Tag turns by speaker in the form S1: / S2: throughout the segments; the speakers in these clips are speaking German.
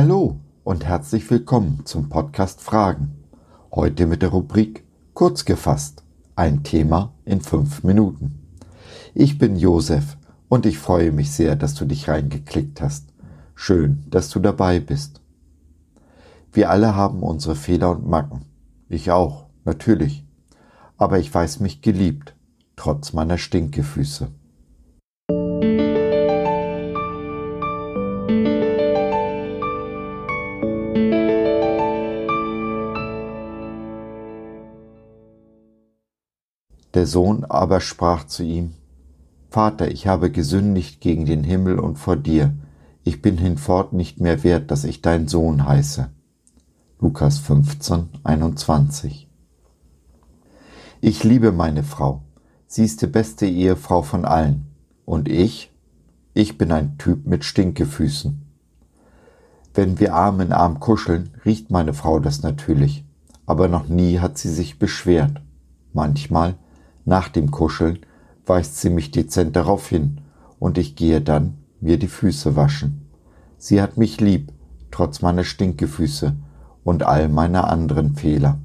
S1: Hallo und herzlich willkommen zum Podcast Fragen. Heute mit der Rubrik Kurz gefasst. Ein Thema in fünf Minuten. Ich bin Josef und ich freue mich sehr, dass du dich reingeklickt hast. Schön, dass du dabei bist. Wir alle haben unsere Fehler und Macken. Ich auch, natürlich. Aber ich weiß mich geliebt, trotz meiner Stinkefüße. Sohn aber sprach zu ihm, Vater, ich habe gesündigt gegen den Himmel und vor dir, ich bin hinfort nicht mehr wert, dass ich dein Sohn heiße. Lukas 15, 21 Ich liebe meine Frau, sie ist die beste Ehefrau von allen. Und ich? Ich bin ein Typ mit Stinkefüßen. Wenn wir Arm in Arm kuscheln, riecht meine Frau das natürlich, aber noch nie hat sie sich beschwert. Manchmal nach dem Kuscheln weist sie mich dezent darauf hin und ich gehe dann mir die Füße waschen. Sie hat mich lieb, trotz meiner Stinkefüße und all meiner anderen Fehler.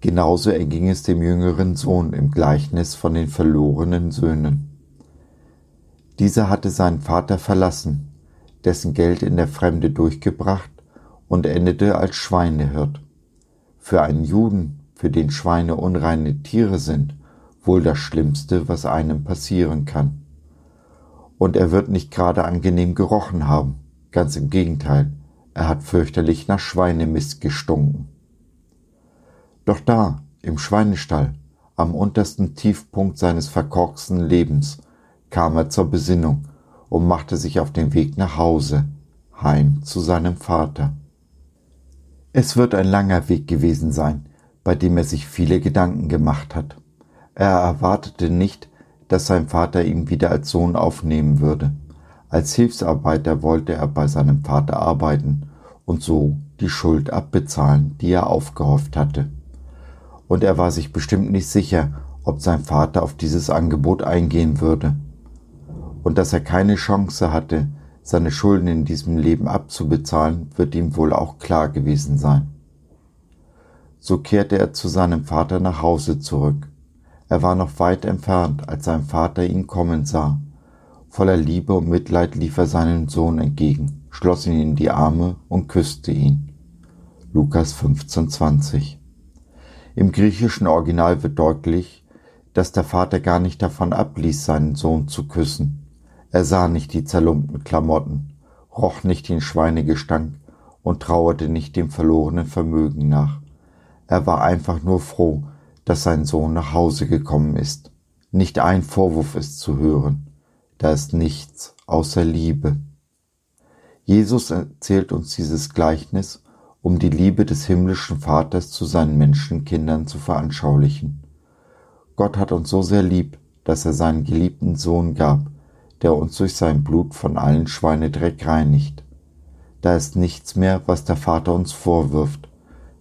S1: Genauso erging es dem jüngeren Sohn im Gleichnis von den verlorenen Söhnen. Dieser hatte seinen Vater verlassen, dessen Geld in der Fremde durchgebracht und endete als Schweinehirt. Für einen Juden für den Schweine unreine Tiere sind, wohl das Schlimmste, was einem passieren kann. Und er wird nicht gerade angenehm gerochen haben, ganz im Gegenteil, er hat fürchterlich nach Schweinemist gestunken. Doch da, im Schweinestall, am untersten Tiefpunkt seines verkorksten Lebens, kam er zur Besinnung und machte sich auf den Weg nach Hause, heim zu seinem Vater. Es wird ein langer Weg gewesen sein, bei dem er sich viele Gedanken gemacht hat. Er erwartete nicht, dass sein Vater ihn wieder als Sohn aufnehmen würde. Als Hilfsarbeiter wollte er bei seinem Vater arbeiten und so die Schuld abbezahlen, die er aufgehofft hatte. Und er war sich bestimmt nicht sicher, ob sein Vater auf dieses Angebot eingehen würde. Und dass er keine Chance hatte, seine Schulden in diesem Leben abzubezahlen, wird ihm wohl auch klar gewesen sein. So kehrte er zu seinem Vater nach Hause zurück. Er war noch weit entfernt, als sein Vater ihn kommen sah. Voller Liebe und Mitleid lief er seinem Sohn entgegen, schloss ihn in die Arme und küsste ihn. Lukas 15,20 Im griechischen Original wird deutlich, dass der Vater gar nicht davon abließ, seinen Sohn zu küssen. Er sah nicht die zerlumpten Klamotten, roch nicht den Schweinegestank und trauerte nicht dem verlorenen Vermögen nach. Er war einfach nur froh, dass sein Sohn nach Hause gekommen ist. Nicht ein Vorwurf ist zu hören. Da ist nichts außer Liebe. Jesus erzählt uns dieses Gleichnis, um die Liebe des himmlischen Vaters zu seinen Menschenkindern zu veranschaulichen. Gott hat uns so sehr lieb, dass er seinen geliebten Sohn gab, der uns durch sein Blut von allen Schweinedreck reinigt. Da ist nichts mehr, was der Vater uns vorwirft,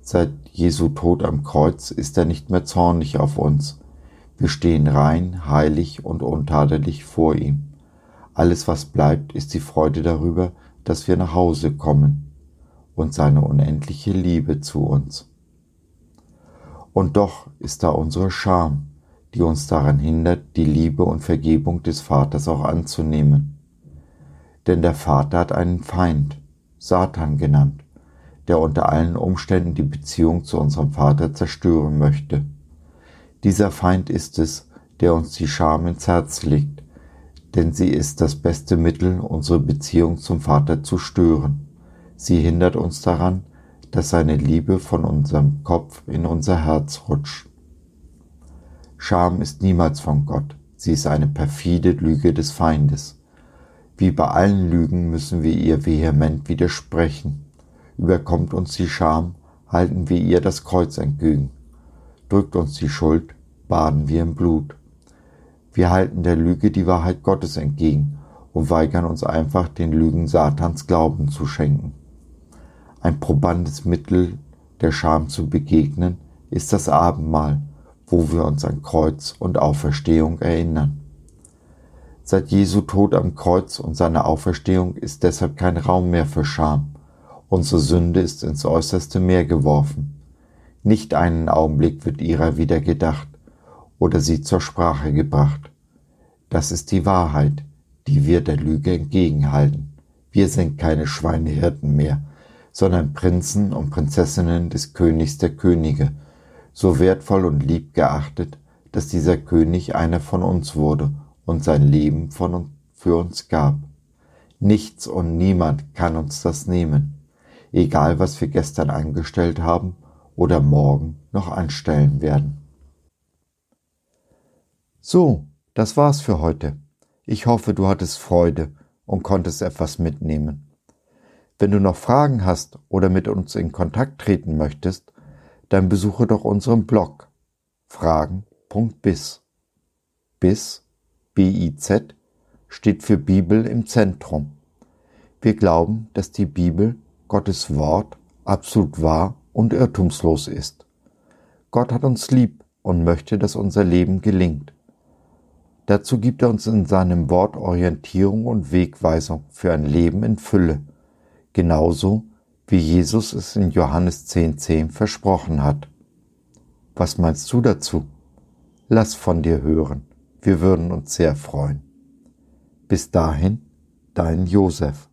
S1: Seit Jesu Tod am Kreuz ist er nicht mehr zornig auf uns. Wir stehen rein, heilig und untadelig vor ihm. Alles, was bleibt, ist die Freude darüber, dass wir nach Hause kommen und seine unendliche Liebe zu uns. Und doch ist da unsere Scham, die uns daran hindert, die Liebe und Vergebung des Vaters auch anzunehmen. Denn der Vater hat einen Feind, Satan genannt, der unter allen Umständen die Beziehung zu unserem Vater zerstören möchte. Dieser Feind ist es, der uns die Scham ins Herz legt, denn sie ist das beste Mittel, unsere Beziehung zum Vater zu stören. Sie hindert uns daran, dass seine Liebe von unserem Kopf in unser Herz rutscht. Scham ist niemals von Gott, sie ist eine perfide Lüge des Feindes. Wie bei allen Lügen müssen wir ihr vehement widersprechen. Überkommt uns die Scham, halten wir ihr das Kreuz entgegen. Drückt uns die Schuld, baden wir im Blut. Wir halten der Lüge die Wahrheit Gottes entgegen und weigern uns einfach, den Lügen Satans Glauben zu schenken. Ein probandes Mittel, der Scham zu begegnen, ist das Abendmahl, wo wir uns an Kreuz und Auferstehung erinnern. Seit Jesu Tod am Kreuz und seiner Auferstehung ist deshalb kein Raum mehr für Scham, Unsere Sünde ist ins äußerste Meer geworfen. Nicht einen Augenblick wird ihrer wieder gedacht oder sie zur Sprache gebracht. Das ist die Wahrheit, die wir der Lüge entgegenhalten. Wir sind keine Schweinehirten mehr, sondern Prinzen und Prinzessinnen des Königs der Könige, so wertvoll und lieb geachtet, dass dieser König einer von uns wurde und sein Leben von für uns gab. Nichts und niemand kann uns das nehmen, egal was wir gestern angestellt haben oder morgen noch anstellen werden. So, das war's für heute. Ich hoffe, du hattest Freude und konntest etwas mitnehmen. Wenn du noch Fragen hast oder mit uns in Kontakt treten möchtest, dann besuche doch unseren Blog fragen.biz. Biz, B-I-Z, steht für Bibel im Zentrum. Wir glauben, dass die Bibel, Gottes Wort, absolut wahr und irrtumslos ist. Gott hat uns lieb und möchte, dass unser Leben gelingt. Dazu gibt er uns in seinem Wort Orientierung und Wegweisung für ein Leben in Fülle, genauso wie Jesus es in Johannes 10.10 10 versprochen hat. Was meinst du dazu? Lass von dir hören, wir würden uns sehr freuen. Bis dahin, dein Josef.